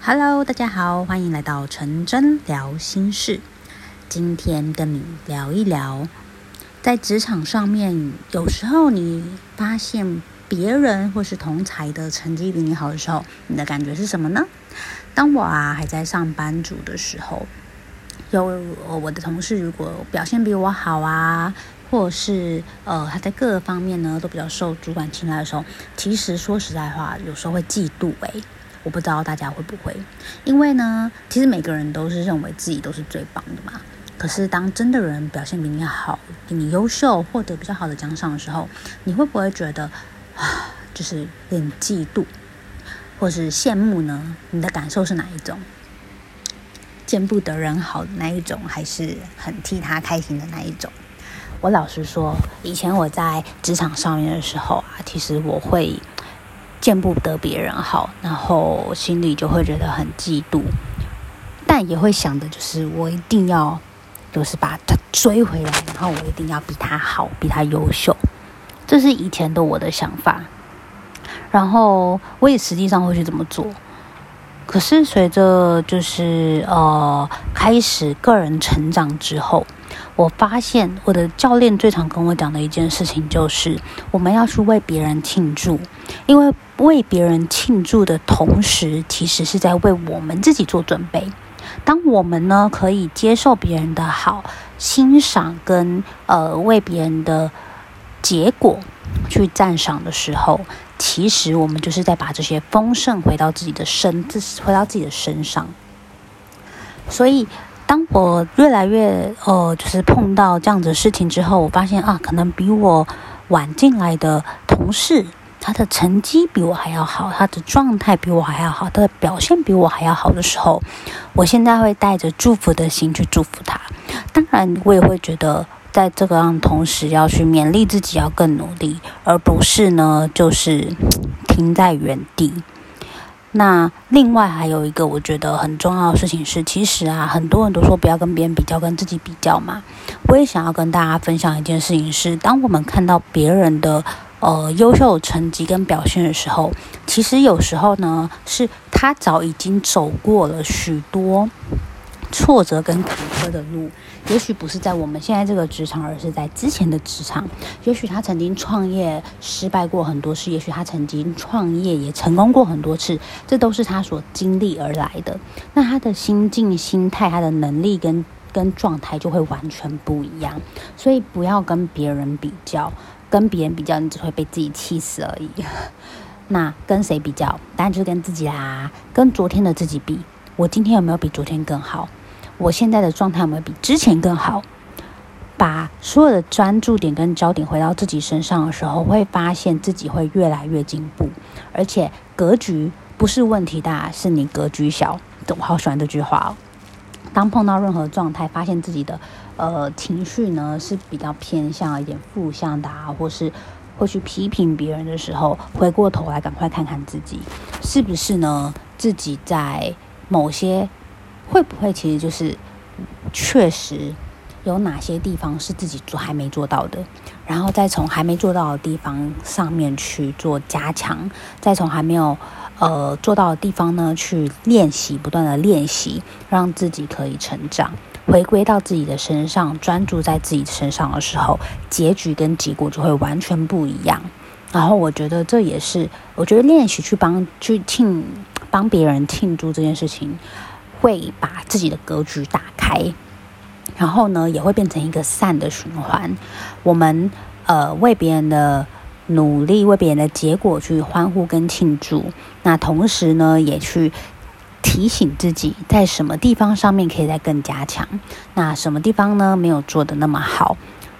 Hello，大家好，欢迎来到陈真聊心事。今天跟你聊一聊，在职场上面，有时候你发现别人或是同才的成绩比你好的时候，你的感觉是什么呢？当我啊还在上班族的时候，有我的同事如果表现比我好啊，或是呃他在各个方面呢都比较受主管青睐的时候，其实说实在话，有时候会嫉妒诶。我不知道大家会不会，因为呢，其实每个人都是认为自己都是最棒的嘛。可是当真的人表现比你好，比你优秀，获得比较好的奖赏的时候，你会不会觉得啊，就是有点嫉妒，或是羡慕呢？你的感受是哪一种？见不得人好的那一种，还是很替他开心的那一种？我老实说，以前我在职场上面的时候啊，其实我会。见不得别人好，然后心里就会觉得很嫉妒，但也会想的就是我一定要，就是把他追回来，然后我一定要比他好，比他优秀，这是以前的我的想法。然后我也实际上会去这么做，可是随着就是呃开始个人成长之后。我发现我的教练最常跟我讲的一件事情就是，我们要去为别人庆祝，因为为别人庆祝的同时，其实是在为我们自己做准备。当我们呢可以接受别人的好，欣赏跟呃为别人的结果去赞赏的时候，其实我们就是在把这些丰盛回到自己的身，自回到自己的身上。所以。当我越来越呃，就是碰到这样子的事情之后，我发现啊，可能比我晚进来的同事，他的成绩比我还要好，他的状态比我还要好，他的表现比我还要好的时候，我现在会带着祝福的心去祝福他。当然，我也会觉得，在这个样同时，要去勉励自己要更努力，而不是呢，就是停在原地。那另外还有一个我觉得很重要的事情是，其实啊，很多人都说不要跟别人比较，跟自己比较嘛。我也想要跟大家分享一件事情是，当我们看到别人的呃优秀成绩跟表现的时候，其实有时候呢，是他早已经走过了许多挫折跟坎坷的路。也许不是在我们现在这个职场，而是在之前的职场。也许他曾经创业失败过很多次，也许他曾经创业也成功过很多次，这都是他所经历而来的。那他的心境、心态、他的能力跟跟状态就会完全不一样。所以不要跟别人比较，跟别人比较，你只会被自己气死而已。那跟谁比较？当然就是跟自己啦，跟昨天的自己比。我今天有没有比昨天更好？我现在的状态有没有比之前更好？把所有的专注点跟焦点回到自己身上的时候，会发现自己会越来越进步，而且格局不是问题大，是你格局小。我好喜欢这句话哦。当碰到任何状态，发现自己的呃情绪呢是比较偏向一点负向的啊，或是会去批评别人的时候，回过头来赶快看看自己是不是呢？自己在某些。会不会其实就是确实有哪些地方是自己做还没做到的，然后再从还没做到的地方上面去做加强，再从还没有呃做到的地方呢去练习，不断的练习，让自己可以成长，回归到自己的身上，专注在自己身上的时候，结局跟结果就会完全不一样。然后我觉得这也是我觉得练习去帮去庆帮别人庆祝这件事情。会把自己的格局打开，然后呢，也会变成一个善的循环。我们呃为别人的努力、为别人的结果去欢呼跟庆祝，那同时呢，也去提醒自己在什么地方上面可以再更加强，那什么地方呢没有做得那么好，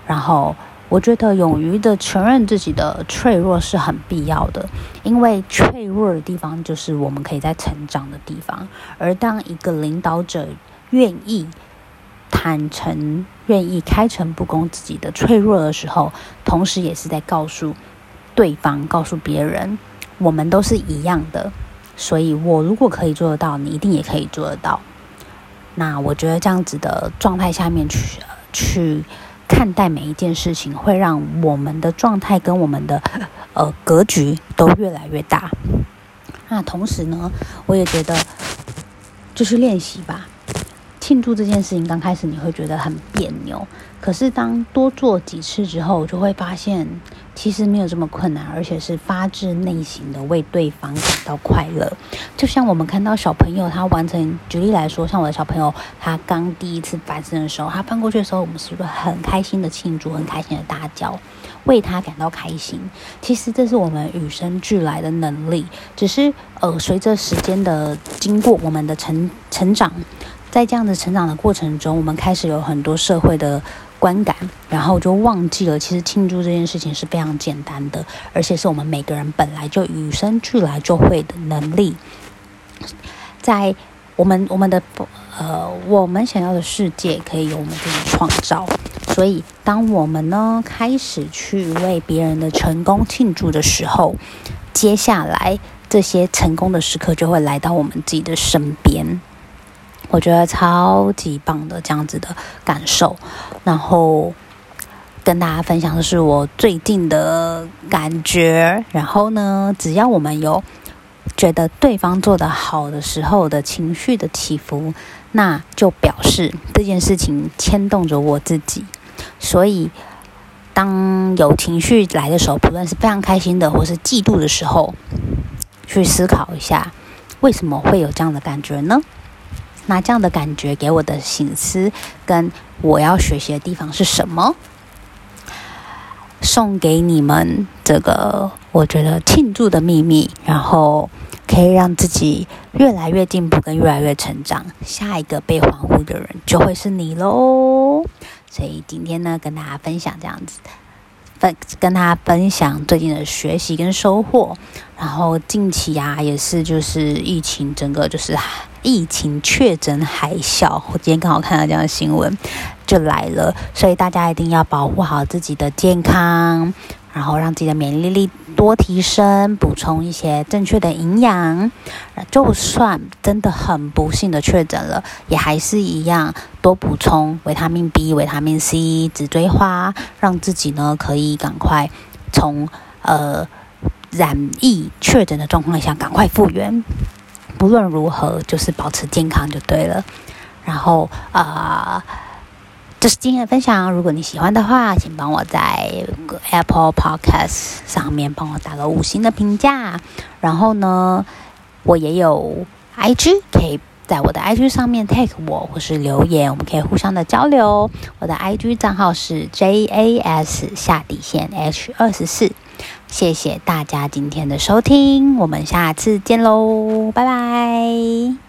然后。我觉得勇于的承认自己的脆弱是很必要的，因为脆弱的地方就是我们可以在成长的地方。而当一个领导者愿意坦诚、愿意开诚布公自己的脆弱的时候，同时也是在告诉对方、告诉别人，我们都是一样的。所以我如果可以做得到，你一定也可以做得到。那我觉得这样子的状态下面去去。看待每一件事情，会让我们的状态跟我们的呃格局都越来越大。那同时呢，我也觉得就是练习吧。庆祝这件事情刚开始你会觉得很别扭，可是当多做几次之后，就会发现其实没有这么困难，而且是发自内心的为对方感到快乐。就像我们看到小朋友他完成，举例来说，像我的小朋友他刚第一次翻身的时候，他翻过去的时候，我们是不是很开心的庆祝，很开心的大叫，为他感到开心？其实这是我们与生俱来的能力，只是呃随着时间的经过，我们的成成长。在这样的成长的过程中，我们开始有很多社会的观感，然后就忘记了，其实庆祝这件事情是非常简单的，而且是我们每个人本来就与生俱来就会的能力。在我们我们的呃，我们想要的世界可以由我们自己创造。所以，当我们呢开始去为别人的成功庆祝的时候，接下来这些成功的时刻就会来到我们自己的身边。我觉得超级棒的这样子的感受，然后跟大家分享的是我最近的感觉。然后呢，只要我们有觉得对方做得好的时候的情绪的起伏，那就表示这件事情牵动着我自己。所以，当有情绪来的时候，不论是非常开心的，或是嫉妒的时候，去思考一下，为什么会有这样的感觉呢？那这样的感觉给我的省思，跟我要学习的地方是什么？送给你们这个，我觉得庆祝的秘密，然后可以让自己越来越进步，跟越来越成长。下一个被欢呼的人就会是你喽。所以今天呢，跟大家分享这样子。分跟大家分享最近的学习跟收获，然后近期啊也是就是疫情整个就是疫情确诊海啸，我今天刚好看到这样的新闻就来了，所以大家一定要保护好自己的健康。然后让自己的免疫力多提升，补充一些正确的营养。就算真的很不幸的确诊了，也还是一样多补充维他命 B、维他命 C、紫锥花，让自己呢可以赶快从呃染疫确诊的状况下赶快复原。不论如何，就是保持健康就对了。然后啊。呃这是今天的分享，如果你喜欢的话，请帮我在 Apple Podcast 上面帮我打个五星的评价。然后呢，我也有 IG，可以在我的 IG 上面 tag 我或是留言，我们可以互相的交流。我的 IG 账号是 JAS 下底线 H 二十四。谢谢大家今天的收听，我们下次见喽，拜拜。